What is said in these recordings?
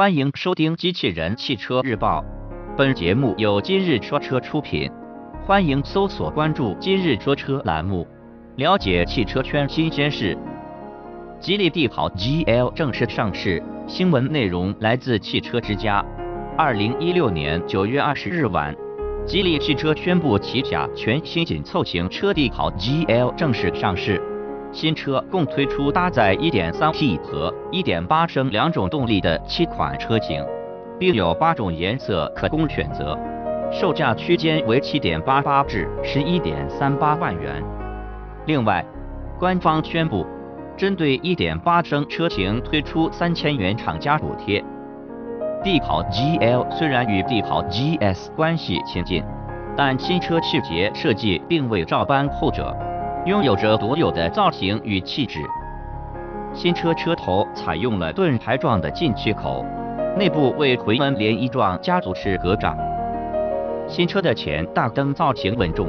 欢迎收听《机器人汽车日报》，本节目由今日说车出品。欢迎搜索关注“今日说车”栏目，了解汽车圈新鲜事。吉利帝豪 GL 正式上市，新闻内容来自汽车之家。二零一六年九月二十日晚，吉利汽车宣布旗下全新紧凑型车帝豪 GL 正式上市。新车共推出搭载 1.3T 和1.8升两种动力的七款车型，并有八种颜色可供选择，售价区间为7.88至11.38万元。另外，官方宣布，针对1.8升车型推出三千元厂家补贴。帝豪 GL 虽然与帝豪 GS 关系亲近，但新车细节设计并未照搬后者。拥有着独有的造型与气质。新车车头采用了盾牌状的进气口，内部为回纹涟漪状家族式格栅。新车的前大灯造型稳重，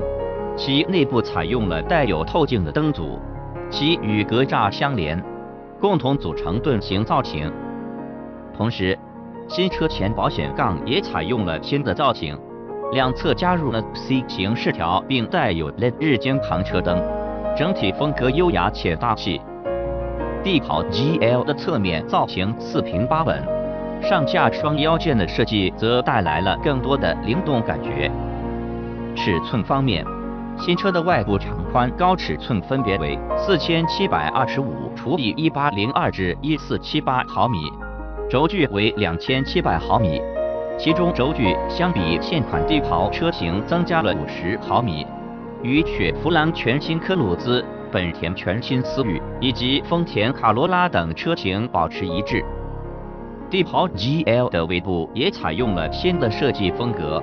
其内部采用了带有透镜的灯组，其与格栅相连，共同组成盾形造型。同时，新车前保险杠也采用了新的造型，两侧加入了 C 型饰条，并带有 LED 日间行车灯。整体风格优雅且大气。帝豪 GL 的侧面造型四平八稳，上下双腰间的设计则带来了更多的灵动感觉。尺寸方面，新车的外部长宽高尺寸分别为四千七百二十五除以一八零二至一四七八毫米，轴距为两千七百毫米，其中轴距相比现款帝豪车型增加了五十毫米。与雪佛兰全新科鲁兹、本田全新思域以及丰田卡罗拉等车型保持一致。帝豪 GL 的尾部也采用了新的设计风格，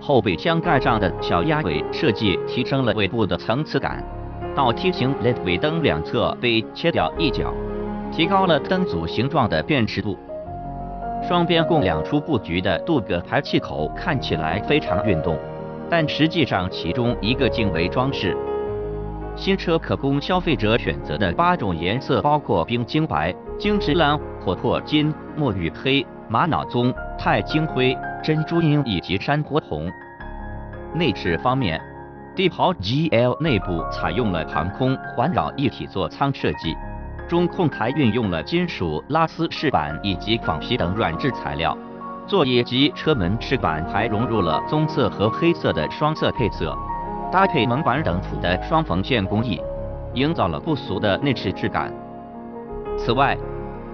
后备箱盖上的小鸭尾设计提升了尾部的层次感。倒梯形 LED 尾灯两侧被切掉一角，提高了灯组形状的辨识度。双边共两出布局的镀铬排气口看起来非常运动。但实际上，其中一个竟为装饰。新车可供消费者选择的八种颜色包括冰晶白、晶石蓝、琥珀金、墨玉黑、玛瑙棕、钛金灰、珍珠银以及珊瑚红。内饰方面，帝豪 GL 内部采用了航空环绕一体座舱设计，中控台运用了金属拉丝饰板以及仿皮等软质材料。座椅及车门饰板还融入了棕色和黑色的双色配色，搭配门板等辅的双缝线工艺，营造了不俗的内饰质感。此外，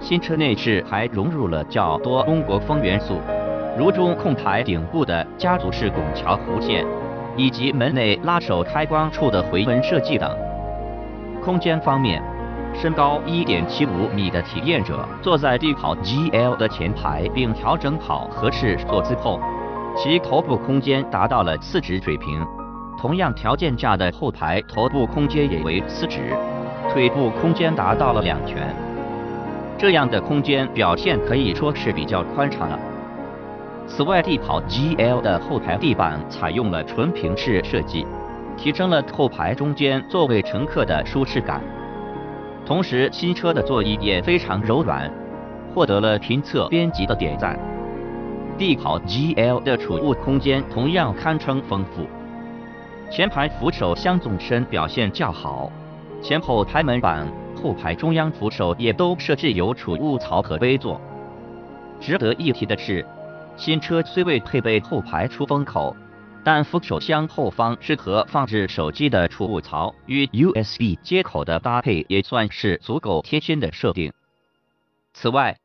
新车内饰还融入了较多中国风元素，如中控台顶部的家族式拱桥弧线，以及门内拉手开关处的回纹设计等。空间方面，身高一点七五米的体验者坐在帝跑 GL 的前排，并调整好合适坐姿后，其头部空间达到了四指水平。同样条件下的后排头部空间也为四指，腿部空间达到了两拳。这样的空间表现可以说是比较宽敞了。此外，帝跑 GL 的后排地板采用了纯平式设计，提升了后排中间座位乘客的舒适感。同时，新车的座椅也非常柔软，获得了评测编辑的点赞。帝豪 GL 的储物空间同样堪称丰富，前排扶手箱纵深表现较好，前后排门板、后排中央扶手也都设置有储物槽和杯座。值得一提的是，新车虽未配备后排出风口。但扶手箱后方适合放置手机的储物槽与 USB 接口的搭配也算是足够贴心的设定。此外，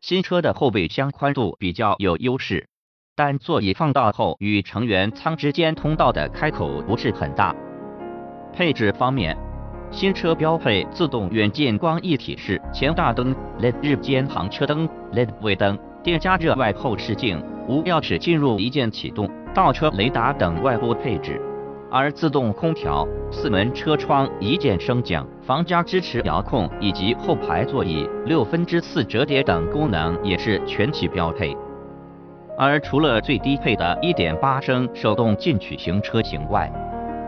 新车的后备箱宽度比较有优势，但座椅放倒后与成员舱之间通道的开口不是很大。配置方面，新车标配自动远近光一体式前大灯、LED 日间行车灯、LED 尾灯、电加热外后视镜、无钥匙进入一键启动。倒车雷达等外部配置，而自动空调、四门车窗一键升降、防夹支持遥控以及后排座椅六分之四折叠等功能也是全系标配。而除了最低配的1.8升手动进取型车型外，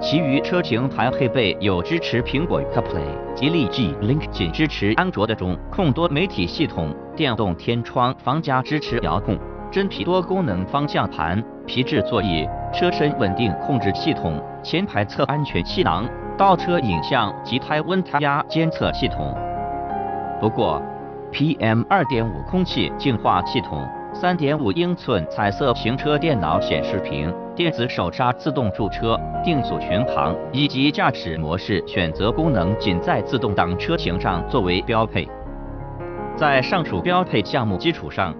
其余车型还配备有支持苹果 CarPlay、吉利 G Link 仅支持安卓的中控多媒体系统、电动天窗、防夹支持遥控、真皮多功能方向盘、皮质座椅、车身稳定控制系统、前排侧安全气囊、倒车影像及胎温胎压监测系统。不过，PM 2.5空气净化系统。三点五英寸彩色行车电脑显示屏、电子手刹自动驻车、定速巡航以及驾驶模式选择功能仅在自动挡车型上作为标配。在上述标配项目基础上，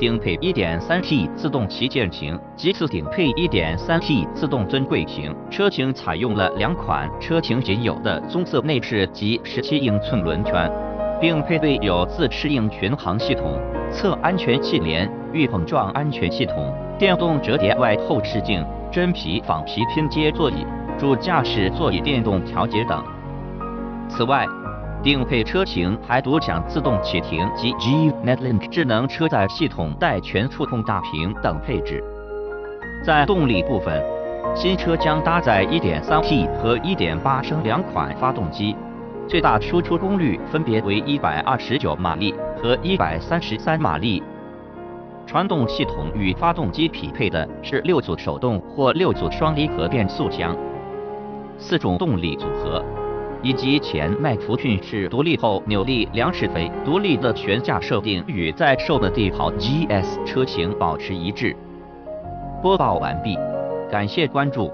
顶配 1.3T 自动旗舰型其次顶配 1.3T 自动尊贵型车型采用了两款车型仅有的棕色内饰及17英寸轮圈，并配备有自适应巡航系统。侧安全气帘、预碰撞安全系统、电动折叠外后视镜、真皮仿皮拼接座椅、主驾驶座椅电动调节等。此外，顶配车型还独享自动启停及 G Netlink 智能车载系统带全触控大屏等配置。在动力部分，新车将搭载 1.3T 和1.8升两款发动机。最大输出功率分别为一百二十九马力和一百三十三马力。传动系统与发动机匹配的是六组手动或六组双离合变速箱，四种动力组合，以及前麦弗逊式独立后扭力梁式非独立的悬架设定与在售的帝豪 GS 车型保持一致。播报完毕，感谢关注。